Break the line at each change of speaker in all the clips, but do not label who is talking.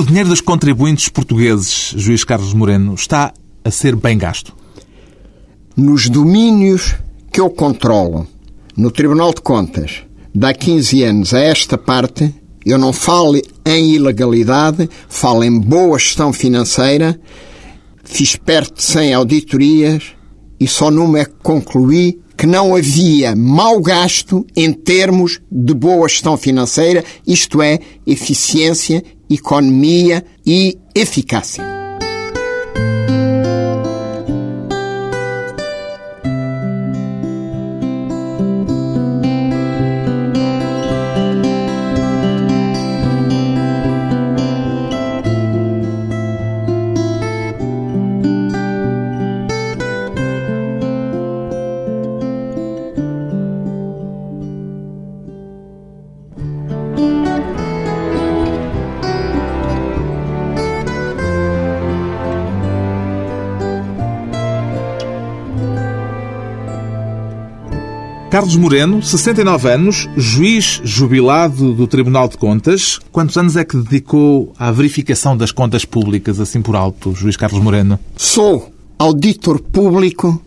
O dinheiro dos contribuintes portugueses, juiz Carlos Moreno, está a ser bem gasto?
Nos domínios que eu controlo, no Tribunal de Contas, dá 15 anos a esta parte, eu não falo em ilegalidade, falo em boa gestão financeira, fiz perto de 100 auditorias e só numa é que concluí que não havia mau gasto em termos de boa gestão financeira, isto é, eficiência, economia e eficácia.
Carlos Moreno, 69 anos, juiz jubilado do Tribunal de Contas. Quantos anos é que dedicou à verificação das contas públicas, assim por alto, juiz Carlos Moreno?
Sou auditor público,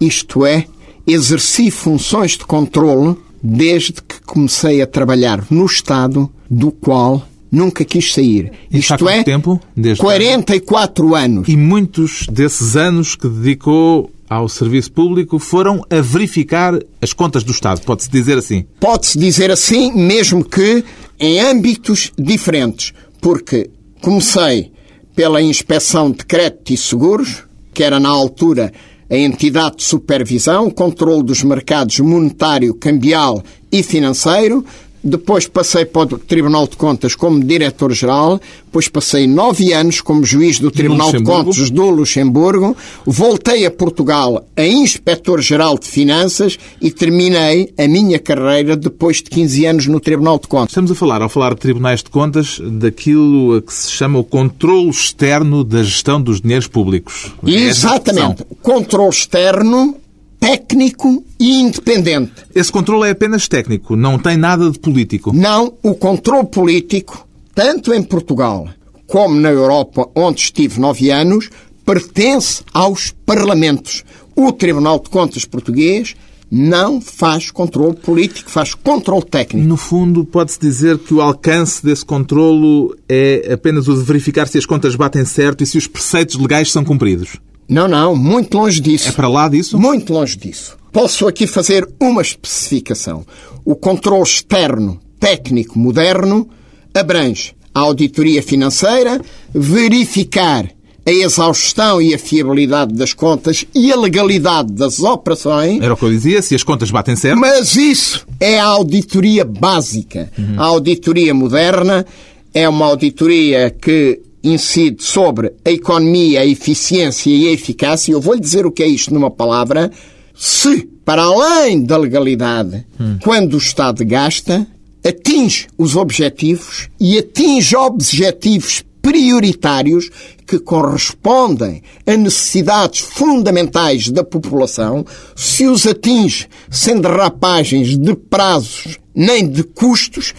isto é, exerci funções de controle desde que comecei a trabalhar no Estado, do qual nunca quis sair.
E
isto
é,
tempo?
Desde
44 anos.
E muitos desses anos que dedicou ao serviço público foram a verificar as contas do Estado, pode-se dizer assim?
Pode-se dizer assim, mesmo que em âmbitos diferentes, porque comecei pela Inspeção de Crédito e Seguros, que era na altura a entidade de supervisão, controle dos mercados monetário, cambial e financeiro, depois passei para o Tribunal de Contas como diretor-geral, depois passei nove anos como juiz do Tribunal de Contas do Luxemburgo, voltei a Portugal a inspetor-geral de Finanças e terminei a minha carreira depois de 15 anos no Tribunal de Contas.
Estamos a falar, ao falar de tribunais de contas, daquilo a que se chama o controle externo da gestão dos dinheiros públicos.
É Exatamente. Controle externo técnico e independente.
Esse controle é apenas técnico, não tem nada de político.
Não, o controle político, tanto em Portugal como na Europa, onde estive nove anos, pertence aos parlamentos. O Tribunal de Contas português não faz controle político, faz controle técnico.
No fundo, pode-se dizer que o alcance desse controlo é apenas o de verificar se as contas batem certo e se os preceitos legais são cumpridos.
Não, não, muito longe disso.
É para lá disso?
Muito longe disso. Posso aqui fazer uma especificação. O controle externo técnico moderno abrange a auditoria financeira, verificar a exaustão e a fiabilidade das contas e a legalidade das operações.
Era o que eu dizia, se as contas batem certo.
Mas isso é a auditoria básica. Uhum. A auditoria moderna é uma auditoria que incide sobre a economia, a eficiência e a eficácia, eu vou-lhe dizer o que é isto numa palavra, se, para além da legalidade, hum. quando o Estado gasta, atinge os objetivos e atinge objetivos prioritários que correspondem a necessidades fundamentais da população, se os atinge sem derrapagens de prazos nem de custos,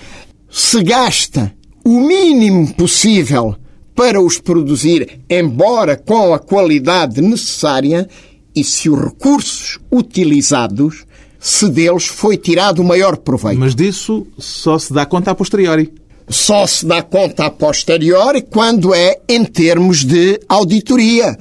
se gasta o mínimo possível para os produzir, embora com a qualidade necessária, e se os recursos utilizados, se deles foi tirado o maior proveito.
Mas disso só se dá conta a posteriori.
Só se dá conta a posteriori quando é em termos de auditoria.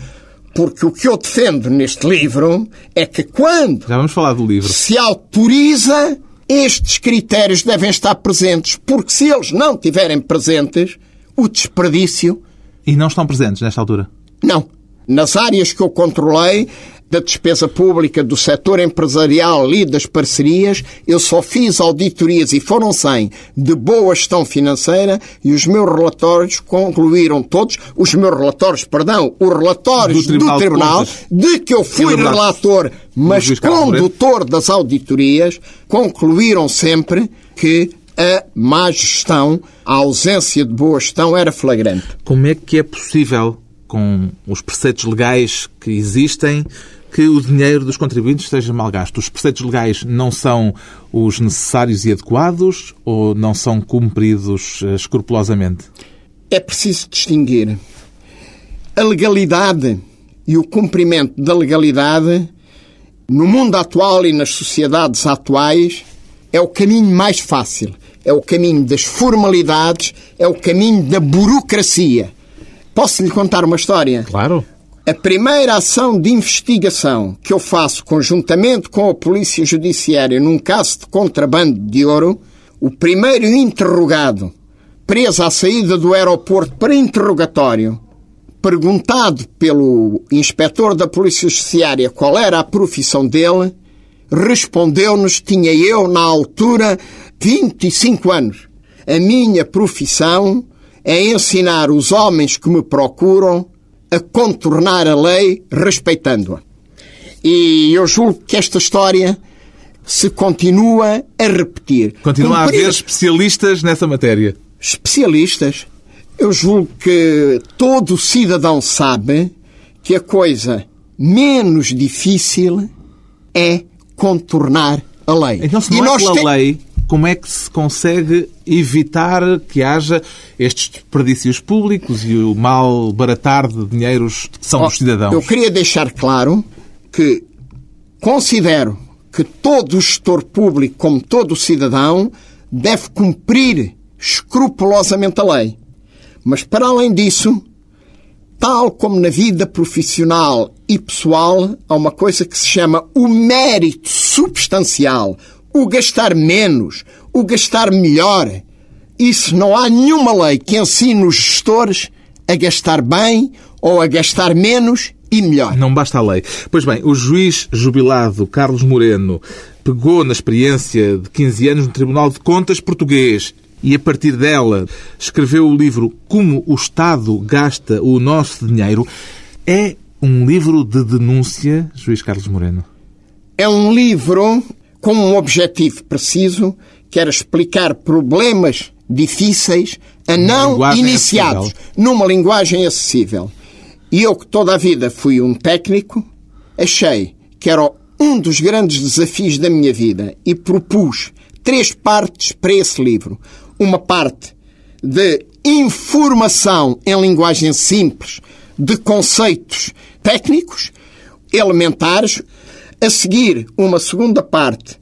Porque o que eu defendo neste livro é que quando
Já vamos falar do livro.
se autoriza, estes critérios devem estar presentes. Porque se eles não estiverem presentes, o desperdício
e não estão presentes nesta altura?
Não. Nas áreas que eu controlei, da despesa pública, do setor empresarial e das parcerias, eu só fiz auditorias, e foram 100, de boa gestão financeira, e os meus relatórios concluíram todos, os meus relatórios, perdão, os relatórios do Tribunal, do tribunal de, de, que eu fui relator, mas condutor das auditorias, concluíram sempre que a má gestão, a ausência de boa gestão era flagrante.
Como é que é possível, com os preceitos legais que existem, que o dinheiro dos contribuintes esteja mal gasto? Os preceitos legais não são os necessários e adequados ou não são cumpridos eh, escrupulosamente?
é preciso distinguir a legalidade e o cumprimento da legalidade no mundo atual e nas sociedades atuais é o caminho mais fácil, é o caminho das formalidades, é o caminho da burocracia. Posso lhe contar uma história?
Claro.
A primeira ação de investigação que eu faço conjuntamente com a Polícia Judiciária num caso de contrabando de ouro, o primeiro interrogado, preso à saída do aeroporto para interrogatório, perguntado pelo inspetor da Polícia Judiciária qual era a profissão dele, respondeu-nos: tinha eu, na altura, 25 anos. A minha profissão é ensinar os homens que me procuram a contornar a lei respeitando-a. E eu julgo que esta história se continua a repetir.
Continua Cumprir... a haver especialistas nessa matéria.
Especialistas? Eu julgo que todo cidadão sabe que a coisa menos difícil é contornar a lei.
Então, se não e é pela te... lei, como é que se consegue evitar que haja estes desperdícios públicos e o mal baratar de dinheiros que são oh, dos cidadãos?
Eu queria deixar claro que considero que todo o gestor público, como todo o cidadão, deve cumprir escrupulosamente a lei. Mas, para além disso, tal como na vida profissional e pessoal, há uma coisa que se chama o mérito substancial, o gastar menos, o gastar melhor. Isso não há nenhuma lei que ensine os gestores a gastar bem ou a gastar menos e melhor.
Não basta a lei. Pois bem, o juiz jubilado Carlos Moreno pegou na experiência de 15 anos no Tribunal de Contas português e, a partir dela, escreveu o livro Como o Estado Gasta o Nosso Dinheiro. É um livro de denúncia, juiz Carlos Moreno?
É um livro com um objetivo preciso, que era explicar problemas difíceis a não iniciados, acessível. numa linguagem acessível. E eu, que toda a vida fui um técnico, achei que era um dos grandes desafios da minha vida e propus três partes para esse livro uma parte de informação em linguagem simples de conceitos técnicos, elementares, a seguir uma segunda parte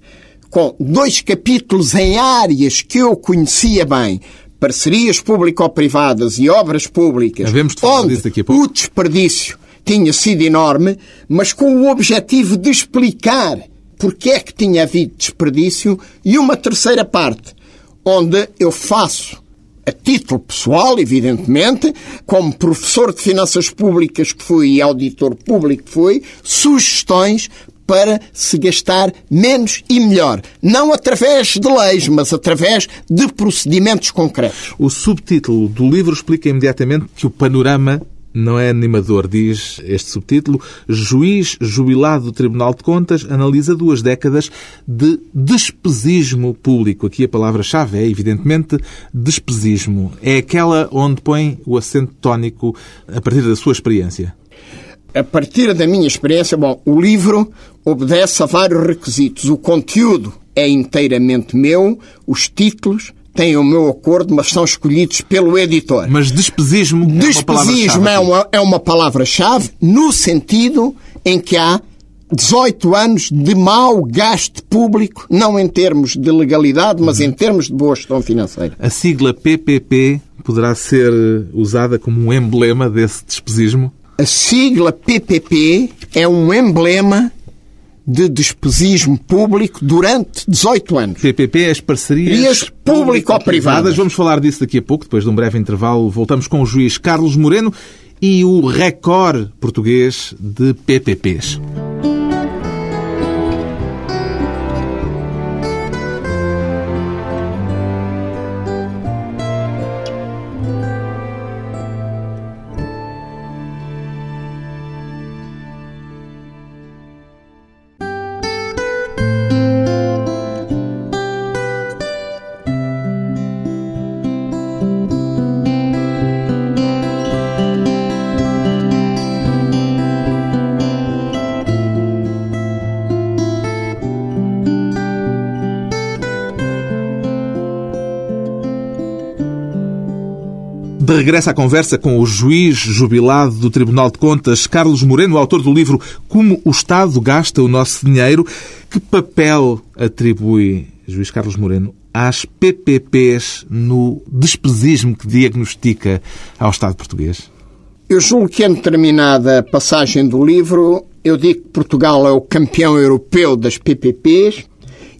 com dois capítulos em áreas que eu conhecia bem, parcerias público-privadas e obras públicas, onde o desperdício tinha sido enorme, mas com o objetivo de explicar porque é que tinha havido desperdício, e uma terceira parte, onde eu faço, a título pessoal, evidentemente, como professor de finanças públicas que fui e auditor público que fui, sugestões para se gastar menos e melhor. Não através de leis, mas através de procedimentos concretos.
O subtítulo do livro explica imediatamente que o panorama não é animador, diz este subtítulo. Juiz jubilado do Tribunal de Contas analisa duas décadas de despesismo público. Aqui a palavra-chave é, evidentemente, despesismo. É aquela onde põe o acento tónico a partir da sua experiência.
A partir da minha experiência, bom, o livro obedece a vários requisitos. O conteúdo é inteiramente meu, os títulos, têm o meu acordo, mas são escolhidos pelo editor.
Mas despesismo,
despesismo é uma, é uma palavra-chave no sentido em que há 18 anos de mau gasto público, não em termos de legalidade, mas em termos de boa gestão financeira.
A sigla PPP poderá ser usada como um emblema desse despesismo?
A sigla PPP é um emblema de despesismo público durante 18 anos.
PPP, as parcerias público-privadas. Vamos falar disso daqui a pouco, depois de um breve intervalo. Voltamos com o juiz Carlos Moreno e o recorde português de PPPs. Regressa à conversa com o juiz jubilado do Tribunal de Contas, Carlos Moreno, autor do livro Como o Estado Gasta o Nosso Dinheiro. Que papel atribui, juiz Carlos Moreno, às PPPs no despesismo que diagnostica ao Estado português?
Eu julgo que em determinada passagem do livro eu digo que Portugal é o campeão europeu das PPPs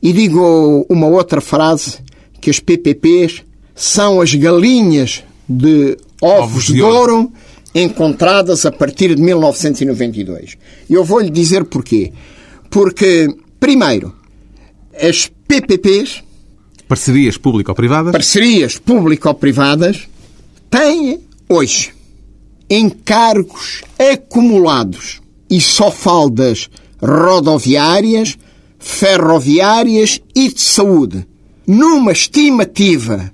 e digo uma outra frase que as PPPs são as galinhas de ovos, ovos de, de ouro, ouro encontradas a partir de 1992. E eu vou-lhe dizer porquê. Porque, primeiro, as PPPs...
Parcerias público-privadas?
Parcerias público-privadas têm, hoje, encargos acumulados e só faldas rodoviárias, ferroviárias e de saúde, numa estimativa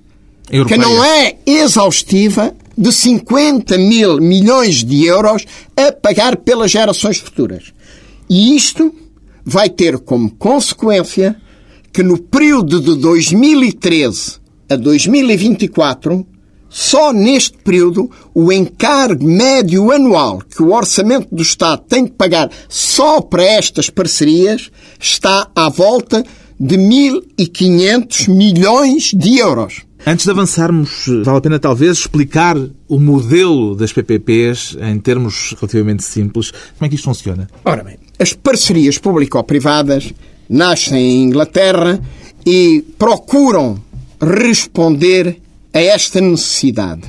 Europeia. que não é exaustiva, de 50 mil milhões de euros a pagar pelas gerações futuras. E isto vai ter como consequência que no período de 2013 a 2024, só neste período, o encargo médio anual que o Orçamento do Estado tem de pagar só para estas parcerias está à volta de 1.500 milhões de euros.
Antes de avançarmos, vale a pena talvez explicar o modelo das PPPs em termos relativamente simples. Como é que isto funciona?
Ora bem, as parcerias público-privadas nascem em Inglaterra e procuram responder a esta necessidade.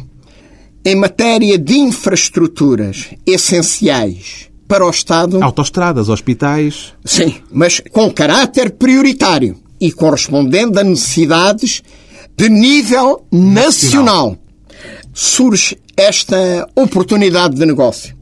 Em matéria de infraestruturas essenciais para o Estado.
Autostradas, hospitais.
Sim, mas com caráter prioritário e correspondendo a necessidades de nível nacional, nacional. surge esta oportunidade de negócio.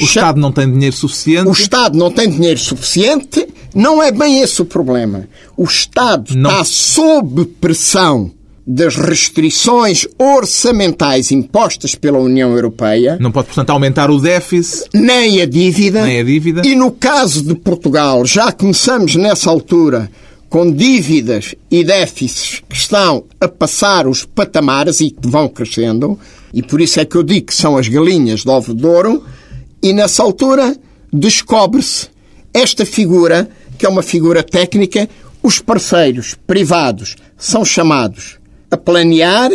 O Estado não tem dinheiro suficiente?
O Estado não tem dinheiro suficiente. Não é bem esse o problema. O Estado não... está sob pressão das restrições orçamentais impostas pela União Europeia.
Não pode, portanto, aumentar o déficit.
Nem a dívida.
Nem a dívida.
E no caso de Portugal, já começamos nessa altura com dívidas e déficits que estão a passar os patamares e que vão crescendo, e por isso é que eu digo que são as galinhas de ovo de ouro, e nessa altura descobre-se esta figura, que é uma figura técnica, os parceiros privados são chamados a planear,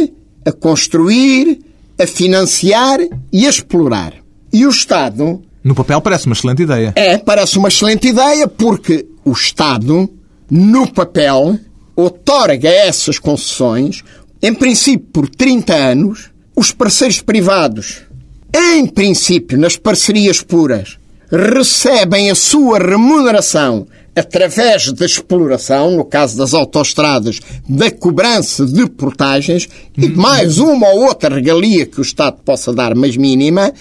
a construir, a financiar e a explorar. E o Estado.
No papel parece uma excelente ideia.
É, parece uma excelente ideia porque o Estado no papel, outorga essas concessões, em princípio por 30 anos, os parceiros privados, em princípio, nas parcerias puras, recebem a sua remuneração através da exploração, no caso das autoestradas, da cobrança de portagens e mais uma ou outra regalia que o Estado possa dar, mas mínima,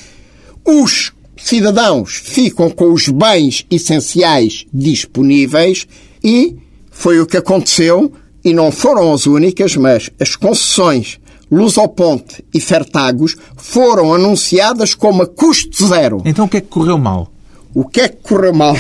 os cidadãos ficam com os bens essenciais disponíveis e foi o que aconteceu, e não foram as únicas, mas as concessões Lusoponte e Fertagos foram anunciadas como a custo zero.
Então o que é que correu mal?
O que é que correu mal?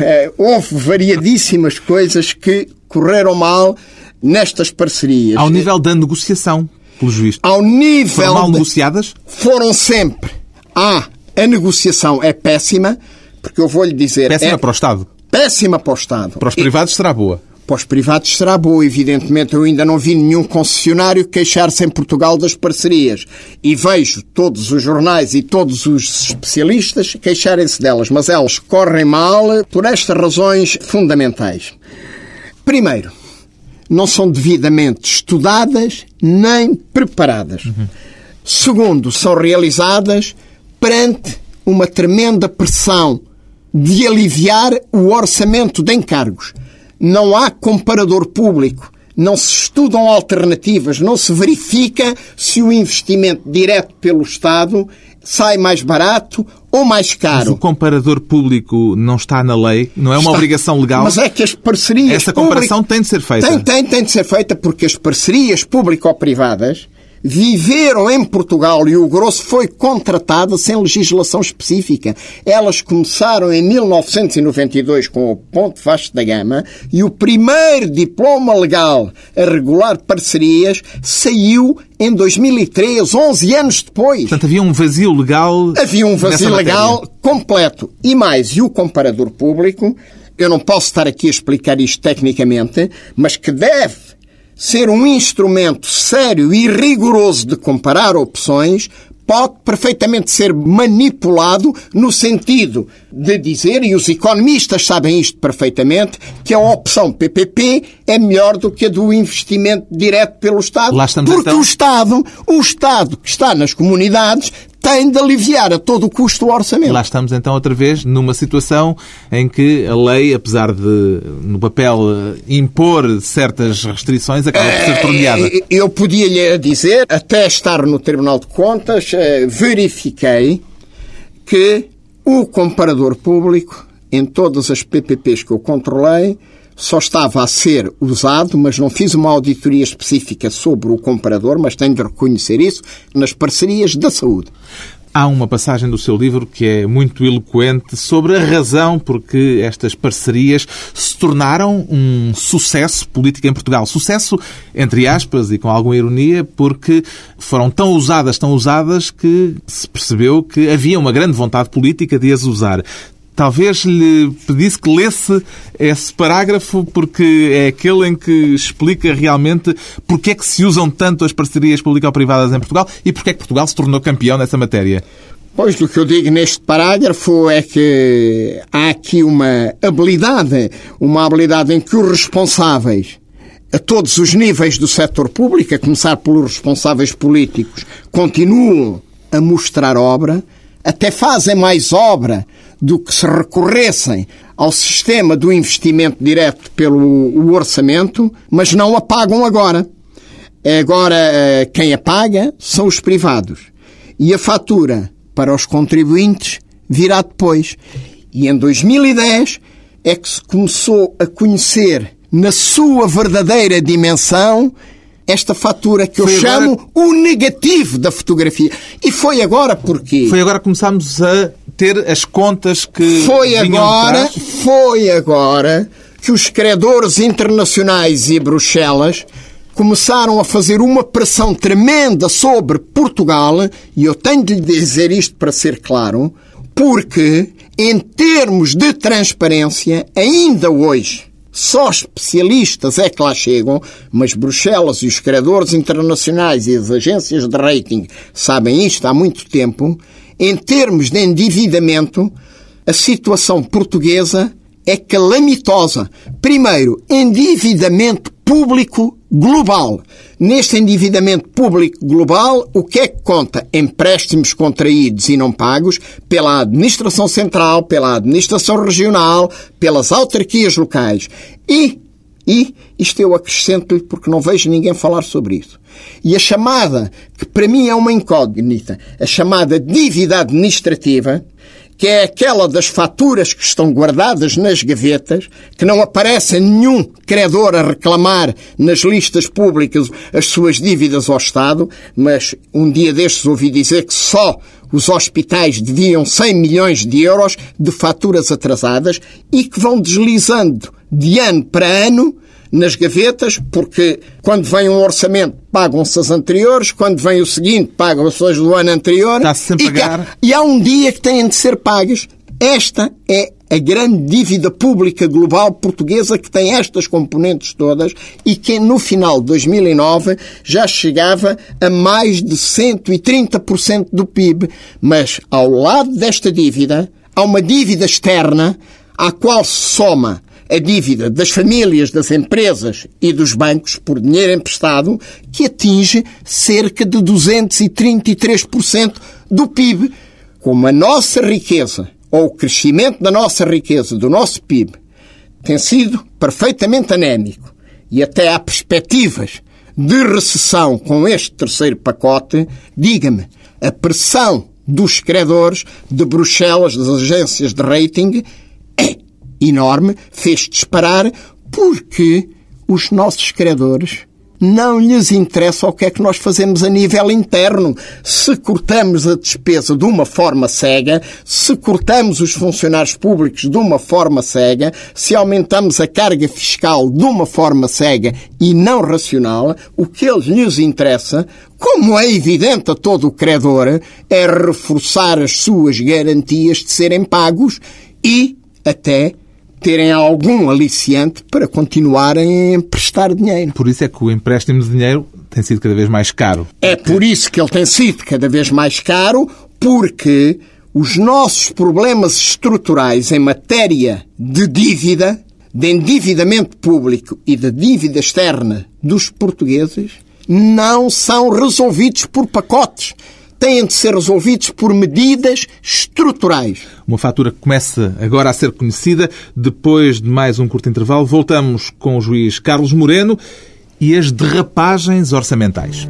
É, houve variadíssimas coisas que correram mal nestas parcerias.
Ao nível da negociação, pelo juiz.
Ao nível.
Foram mal negociadas?
Foram sempre. Ah, a negociação é péssima, porque eu vou lhe dizer.
Péssima
é...
para o Estado
péssima para o Estado.
Para os privados será boa.
Para os privados será boa, evidentemente. Eu ainda não vi nenhum concessionário queixar-se em Portugal das parcerias. E vejo todos os jornais e todos os especialistas queixarem-se delas. Mas elas correm mal por estas razões fundamentais. Primeiro, não são devidamente estudadas nem preparadas. Uhum. Segundo, são realizadas perante uma tremenda pressão de aliviar o orçamento de encargos. Não há comparador público, não se estudam alternativas, não se verifica se o investimento direto pelo Estado sai mais barato ou mais caro. Mas
o comparador público não está na lei? Não é uma está. obrigação legal?
Mas é que as parcerias...
Essa comparação tem de ser feita.
Tem, tem, tem de ser feita porque as parcerias público-privadas viveram em Portugal e o grosso foi contratado sem legislação específica. Elas começaram em 1992 com o Ponte Vasco da Gama e o primeiro diploma legal a regular parcerias saiu em 2003, 11 anos depois.
Portanto, havia um vazio legal.
Havia um vazio legal completo. E mais, e o comparador público, eu não posso estar aqui a explicar isto tecnicamente, mas que deve ser um instrumento sério e rigoroso de comparar opções, pode perfeitamente ser manipulado no sentido de dizer, e os economistas sabem isto perfeitamente, que a opção PPP é melhor do que a do investimento direto pelo Estado.
Lá estamos
porque
então.
o Estado, o Estado que está nas comunidades, tem de aliviar a todo custo o orçamento.
Lá estamos então outra vez numa situação em que a lei, apesar de no papel eh, impor certas restrições, acaba por ser torneada.
Eh, Eu podia lhe dizer, até estar no Tribunal de Contas, eh, verifiquei que o comparador público, em todas as PPPs que eu controlei, só estava a ser usado, mas não fiz uma auditoria específica sobre o comparador, mas tenho de reconhecer isso, nas parcerias da saúde.
Há uma passagem do seu livro que é muito eloquente sobre a razão por que estas parcerias se tornaram um sucesso político em Portugal. Sucesso, entre aspas, e com alguma ironia, porque foram tão usadas, tão usadas, que se percebeu que havia uma grande vontade política de as usar. Talvez lhe pedisse que lesse esse parágrafo porque é aquele em que explica realmente porque é que se usam tanto as parcerias público-privadas em Portugal e porque é que Portugal se tornou campeão nessa matéria.
Pois, do que eu digo neste parágrafo é que há aqui uma habilidade, uma habilidade em que os responsáveis, a todos os níveis do setor público, a começar pelos responsáveis políticos, continuam a mostrar obra, até fazem mais obra do que se recorressem ao sistema do investimento direto pelo orçamento, mas não a pagam agora. Agora, eh, quem a paga são os privados. E a fatura para os contribuintes virá depois. E em 2010 é que se começou a conhecer na sua verdadeira dimensão esta fatura que eu
Foi agora-
chamo o negativo da fotografia. E foi agora porque
Foi agora que começámos a ter as contas que
foi agora, foi agora que os credores internacionais e Bruxelas começaram a fazer uma pressão tremenda sobre Portugal, e eu tenho de lhe dizer isto para ser claro, porque em termos de transparência, ainda hoje, só especialistas é que lá chegam, mas Bruxelas e os credores internacionais e as agências de rating sabem isto há muito tempo. Em termos de endividamento, a situação portuguesa é calamitosa. Primeiro, endividamento público global. Neste endividamento público global, o que é que conta? Empréstimos contraídos e não pagos pela Administração Central, pela Administração Regional, pelas autarquias locais. E, e isto eu acrescento-lhe porque não vejo ninguém falar sobre isso. E a chamada, que para mim é uma incógnita, a chamada dívida administrativa, que é aquela das faturas que estão guardadas nas gavetas, que não aparece nenhum credor a reclamar nas listas públicas as suas dívidas ao Estado, mas um dia destes ouvi dizer que só os hospitais deviam 100 milhões de euros de faturas atrasadas e que vão deslizando de ano para ano nas gavetas, porque quando vem um orçamento pagam-se as anteriores, quando vem o seguinte pagam-se as do ano anterior.
Está-se
e,
pagar.
e há um dia que têm de ser pagas. Esta é a grande dívida pública global portuguesa que tem estas componentes todas e que no final de 2009 já chegava a mais de 130% do PIB. Mas ao lado desta dívida há uma dívida externa à qual se soma a dívida das famílias, das empresas e dos bancos por dinheiro emprestado, que atinge cerca de 233% do PIB. Como a nossa riqueza, ou o crescimento da nossa riqueza, do nosso PIB, tem sido perfeitamente anémico e até há perspectivas de recessão com este terceiro pacote, diga-me, a pressão dos credores de Bruxelas, das agências de rating, enorme, fez disparar porque os nossos credores não lhes interessa o que é que nós fazemos a nível interno. Se cortamos a despesa de uma forma cega, se cortamos os funcionários públicos de uma forma cega, se aumentamos a carga fiscal de uma forma cega e não racional, o que eles lhes interessa, como é evidente a todo o credor, é reforçar as suas garantias de serem pagos e até terem algum aliciante para continuarem a emprestar dinheiro.
Por isso é que o empréstimo de dinheiro tem sido cada vez mais caro.
É por isso que ele tem sido cada vez mais caro, porque os nossos problemas estruturais em matéria de dívida, de endividamento público e de dívida externa dos portugueses não são resolvidos por pacotes têm de ser resolvidos por medidas estruturais.
Uma fatura que começa agora a ser conhecida. Depois de mais um curto intervalo, voltamos com o juiz Carlos Moreno e as derrapagens orçamentais.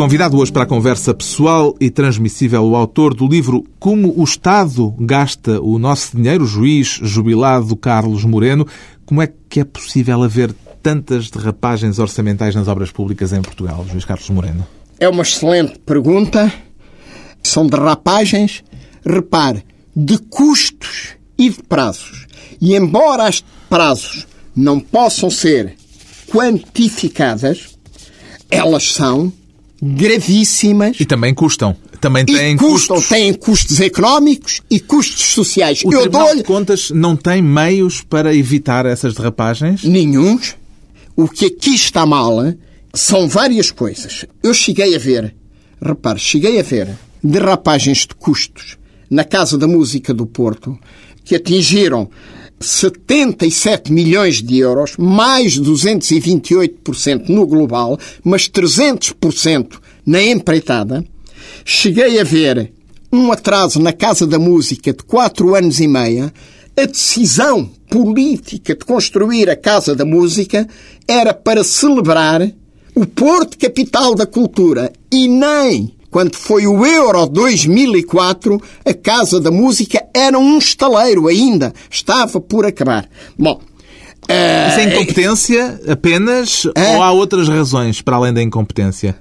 Convidado hoje para a conversa pessoal e transmissível o autor do livro Como o Estado Gasta o Nosso Dinheiro, o juiz jubilado Carlos Moreno. Como é que é possível haver tantas derrapagens orçamentais nas obras públicas em Portugal, juiz Carlos Moreno?
É uma excelente pergunta. São derrapagens, repare, de custos e de prazos. E embora as prazos não possam ser quantificadas, elas são gravíssimas.
E também custam. Também têm
e custam, custos. têm custos económicos e custos sociais.
O Eu Tribunal de Contas não tem meios para evitar essas derrapagens?
Nenhuns. O que aqui está mal são várias coisas. Eu cheguei a ver, repare, cheguei a ver derrapagens de custos na Casa da Música do Porto que atingiram 77 milhões de euros, mais 228% no global, mas 300% na empreitada. Cheguei a ver um atraso na Casa da Música de 4 anos e meia. A decisão política de construir a Casa da Música era para celebrar o Porto Capital da Cultura e nem quando foi o Euro 2004, a Casa da Música era um estaleiro ainda. Estava por acabar. Bom,
Isso é incompetência apenas uh, ou há outras razões para além da incompetência?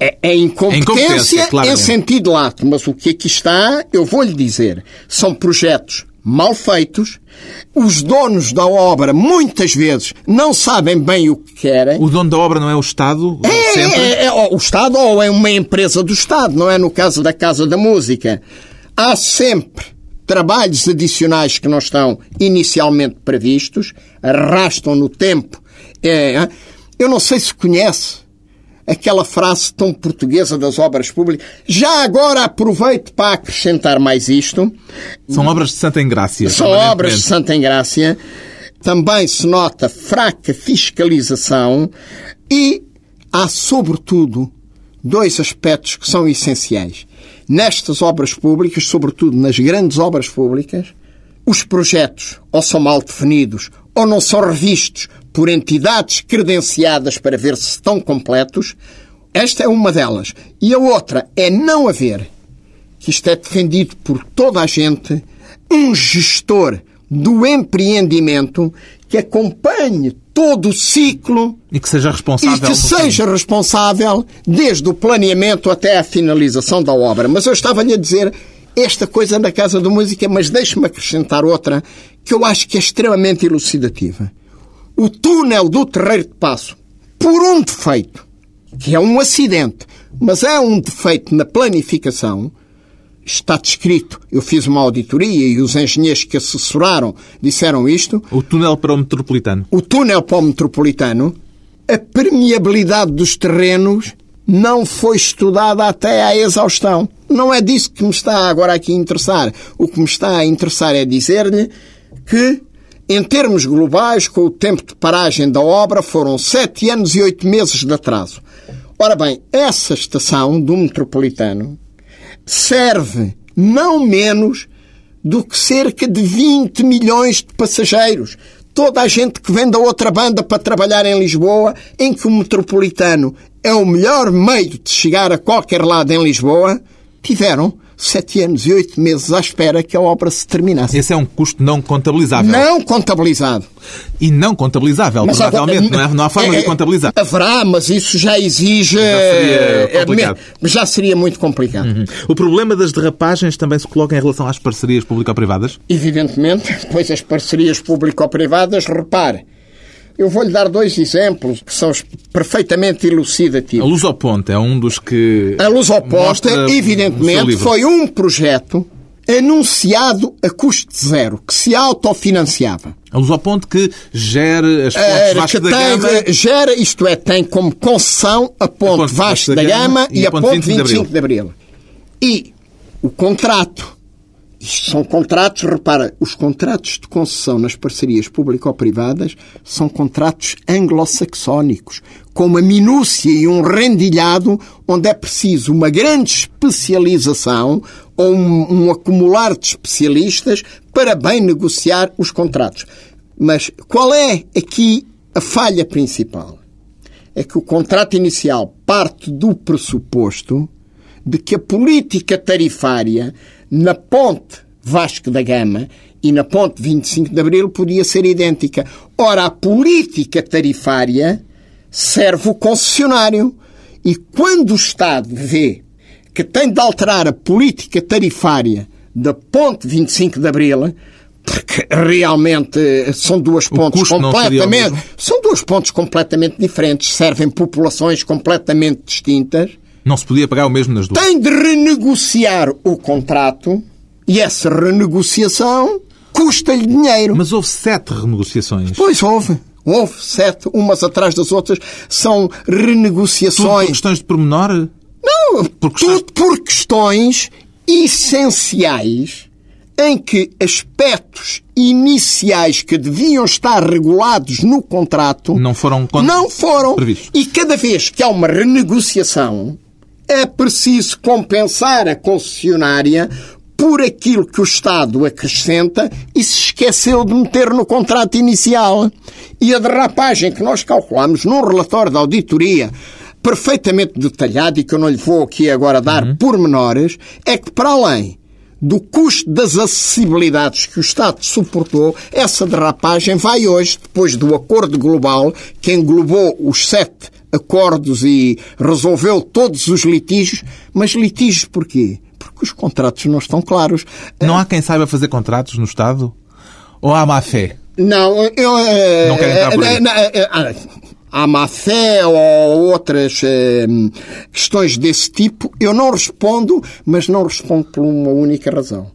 É, é incompetência, é incompetência em sentido lato, mas o que aqui está, eu vou-lhe dizer, são projetos mal feitos. Os donos da obra, muitas vezes, não sabem bem o que querem.
O dono da obra não é o Estado?
É, sempre? é, é o Estado ou é uma empresa do Estado, não é no caso da Casa da Música. Há sempre trabalhos adicionais que não estão inicialmente previstos, arrastam no tempo. É, eu não sei se conhece aquela frase tão portuguesa das obras públicas. Já agora aproveito para acrescentar mais isto.
São obras de Santa Engrácia.
São obras de Santa Engrácia. Também se nota fraca fiscalização e há, sobretudo, dois aspectos que são essenciais. Nestas obras públicas, sobretudo nas grandes obras públicas, os projetos ou são mal definidos ou não são revistos por entidades credenciadas para ver se estão completos. Esta é uma delas. E a outra é não haver, que isto é defendido por toda a gente, um gestor do empreendimento que acompanhe todo o ciclo
e que seja responsável,
e que seja responsável desde o planeamento até a finalização da obra. Mas eu estava-lhe a dizer esta coisa na Casa da Música, mas deixe-me acrescentar outra que eu acho que é extremamente elucidativa o túnel do Terreiro de Passo, por um defeito, que é um acidente, mas é um defeito na planificação, está descrito. Eu fiz uma auditoria e os engenheiros que assessoraram disseram isto.
O túnel para o metropolitano.
O túnel para o metropolitano, a permeabilidade dos terrenos não foi estudada até à exaustão. não é disso que me está agora aqui a interessar. O que me está a interessar é dizer-lhe que, em termos globais, com o tempo de paragem da obra, foram sete anos e oito meses de atraso. Ora bem, essa estação do metropolitano serve não menos do que cerca de 20 milhões de passageiros. Toda a gente que vem da outra banda para trabalhar em Lisboa, em que o metropolitano é o melhor meio de chegar a qualquer lado em Lisboa, tiveram sete anos e oito meses à espera que a obra se terminasse.
Esse é um custo não contabilizável.
Não contabilizado.
E não contabilizável, mas provavelmente. Agora, não, é, não há forma é, de contabilizar.
Haverá, mas isso já exige. Já seria, complicado. É, já seria muito complicado. Uhum.
O problema das derrapagens também se coloca em relação às parcerias público-privadas?
Evidentemente, pois as parcerias público-privadas, repare, eu vou-lhe dar dois exemplos que são perfeitamente elucidativos.
A Luz ao Ponte é um dos que.
A Luz ao Ponte, evidentemente, foi um projeto anunciado a custo zero, que se autofinanciava.
A Luz ao Ponte que gera as pontes Vasco da tem, Gama...
Gera, isto é, tem como concessão a ponte, a ponte Vasco da Gama e, a ponte 25 de Abril. De Abril. E o contrato são contratos, repara, os contratos de concessão nas parcerias público-privadas são contratos anglo-saxónicos, com uma minúcia e um rendilhado onde é preciso uma grande especialização ou um, um acumular de especialistas para bem negociar os contratos. Mas qual é aqui a falha principal? É que o contrato inicial parte do pressuposto de que a política tarifária na ponte Vasco da Gama e na ponte 25 de Abril podia ser idêntica. Ora, a política tarifária serve o concessionário. E quando o Estado vê que tem de alterar a política tarifária da ponte 25 de Abril, porque realmente são duas pontes completamente são duas pontes completamente diferentes, servem populações completamente distintas.
Não se podia pagar o mesmo nas duas.
Tem de renegociar o contrato e essa renegociação custa-lhe dinheiro.
Mas houve sete renegociações.
Pois houve. Houve sete, umas atrás das outras. São renegociações. Tudo
por questões de pormenor?
Não, por questões... tudo por questões essenciais em que aspectos iniciais que deviam estar regulados no contrato
não foram,
não foram.
Previstos.
E cada vez que há uma renegociação, é preciso compensar a concessionária por aquilo que o Estado acrescenta e se esqueceu de meter no contrato inicial. E a derrapagem que nós calculamos num relatório de auditoria perfeitamente detalhado e que eu não lhe vou aqui agora dar uhum. pormenores, é que para além do custo das acessibilidades que o Estado suportou, essa derrapagem vai hoje, depois do acordo global que englobou os sete acordos e resolveu todos os litígios. Mas litígios porquê? Porque os contratos não estão claros.
Não há quem saiba fazer contratos no Estado? Ou há má fé?
Não, eu...
Eh, não quero entrar por aí.
Eh, eh, há má fé ou outras questões desse tipo, eu não respondo, mas não respondo por uma única razão.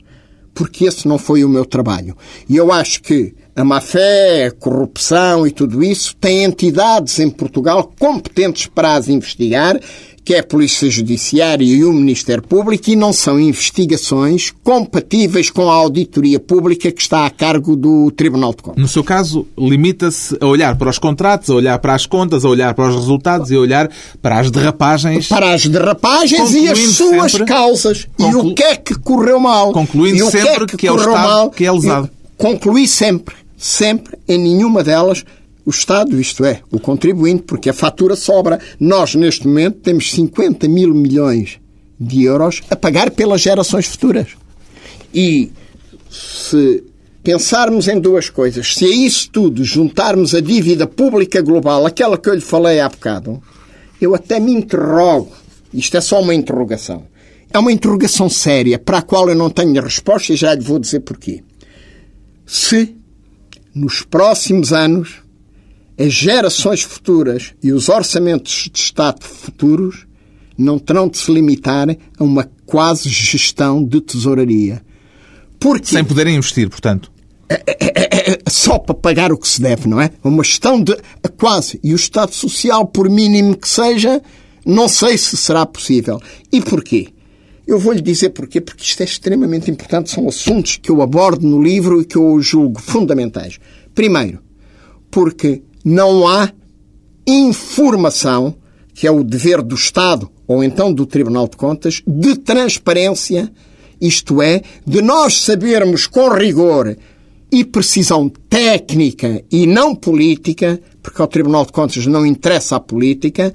Porque esse não foi o meu trabalho. E eu acho que a má-fé, a corrupção e tudo isso, tem entidades em Portugal competentes para as investigar, que é a Polícia Judiciária e o Ministério Público, e não são investigações compatíveis com a auditoria pública que está a cargo do Tribunal de Contas.
No seu caso, limita-se a olhar para os contratos, a olhar para as contas, a olhar para os resultados e a olhar para as derrapagens.
Para as derrapagens e as suas sempre, causas. Conclu... E o que é que correu mal.
Concluindo sempre que, é que, que é o Estado mal, que é lesado.
Concluí sempre sempre, em nenhuma delas, o Estado, isto é, o contribuinte, porque a fatura sobra. Nós, neste momento, temos 50 mil milhões de euros a pagar pelas gerações futuras. E se pensarmos em duas coisas, se a isso tudo juntarmos a dívida pública global, aquela que eu lhe falei há bocado, eu até me interrogo, isto é só uma interrogação, é uma interrogação séria para a qual eu não tenho resposta e já lhe vou dizer porquê. Se nos próximos anos, as gerações futuras e os orçamentos de Estado futuros não terão de se limitar a uma quase gestão de tesouraria.
Porque... Sem poderem investir, portanto.
É, é, é, só para pagar o que se deve, não é? Uma gestão de quase. E o Estado Social, por mínimo que seja, não sei se será possível. E porquê? Eu vou-lhe dizer porquê, porque isto é extremamente importante, são assuntos que eu abordo no livro e que eu julgo fundamentais. Primeiro, porque não há informação, que é o dever do Estado ou então do Tribunal de Contas, de transparência, isto é, de nós sabermos com rigor e precisão técnica e não política, porque ao Tribunal de Contas não interessa a política,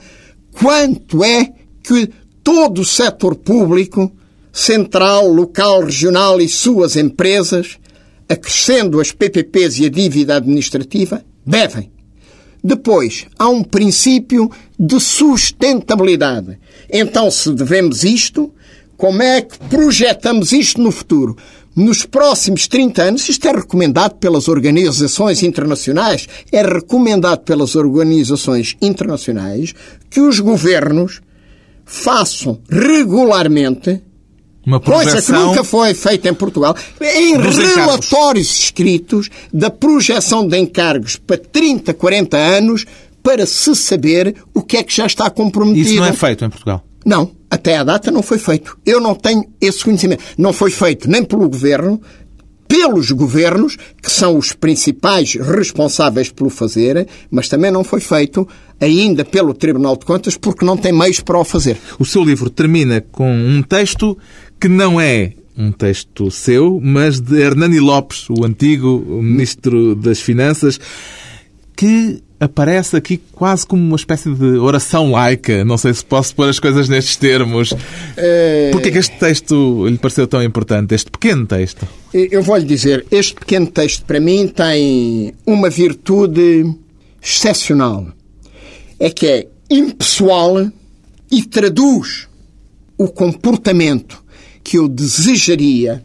quanto é que todo o setor público, central, local, regional e suas empresas, acrescendo as PPPs e a dívida administrativa, devem. Depois, há um princípio de sustentabilidade. Então, se devemos isto, como é que projetamos isto no futuro? Nos próximos 30 anos, isto é recomendado pelas organizações internacionais, é recomendado pelas organizações internacionais que os governos façam regularmente
uma
Coisa que nunca foi feita em Portugal. Em relatórios escritos da projeção de encargos para 30, 40 anos para se saber o que é que já está comprometido.
Isso não é feito em Portugal?
Não. Até à data não foi feito. Eu não tenho esse conhecimento. Não foi feito nem pelo Governo, pelos governos, que são os principais responsáveis pelo fazer, mas também não foi feito ainda pelo Tribunal de Contas porque não tem meios para o fazer.
O seu livro termina com um texto que não é um texto seu, mas de Hernani Lopes, o antigo Ministro das Finanças, que aparece aqui quase como uma espécie de oração laica. Não sei se posso pôr as coisas nestes termos. É... Porquê que este texto lhe pareceu tão importante, este pequeno texto?
Eu vou-lhe dizer, este pequeno texto para mim tem uma virtude excepcional. É que é impessoal e traduz o comportamento que eu desejaria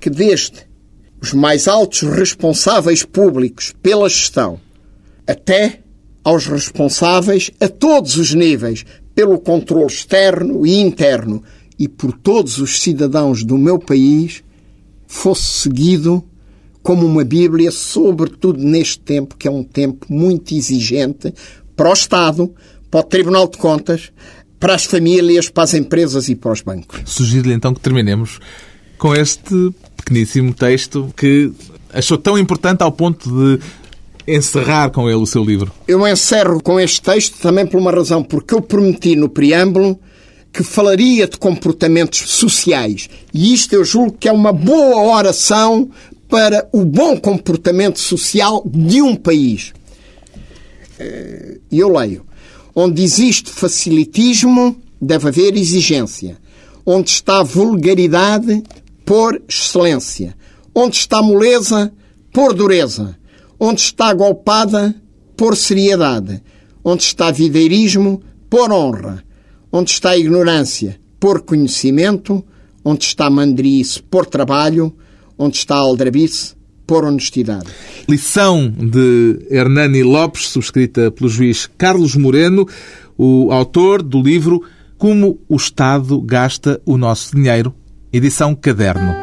que desde os mais altos responsáveis públicos pela gestão até aos responsáveis a todos os níveis pelo controle externo e interno e por todos os cidadãos do meu país fosse seguido como uma Bíblia, sobretudo neste tempo, que é um tempo muito exigente para o Estado, para o Tribunal de Contas, para as famílias, para as empresas e para os bancos.
Sugiro-lhe então que terminemos com este pequeníssimo texto que achou tão importante ao ponto de encerrar com ele o seu livro?
Eu encerro com este texto também por uma razão, porque eu prometi no preâmbulo que falaria de comportamentos sociais. E isto eu julgo que é uma boa oração para o bom comportamento social de um país. Eh, e eu leio. Onde existe facilitismo, deve haver exigência. Onde está vulgaridade, por excelência. Onde está moleza, por dureza. Onde está golpada, por seriedade. Onde está videirismo, por honra. Onde está ignorância, por conhecimento. Onde está mandrice, por trabalho. Onde está aldrabice, por honestidade.
Lição de Hernani Lopes, subscrita pelo juiz Carlos Moreno, o autor do livro Como o Estado Gasta o Nosso Dinheiro, edição Caderno.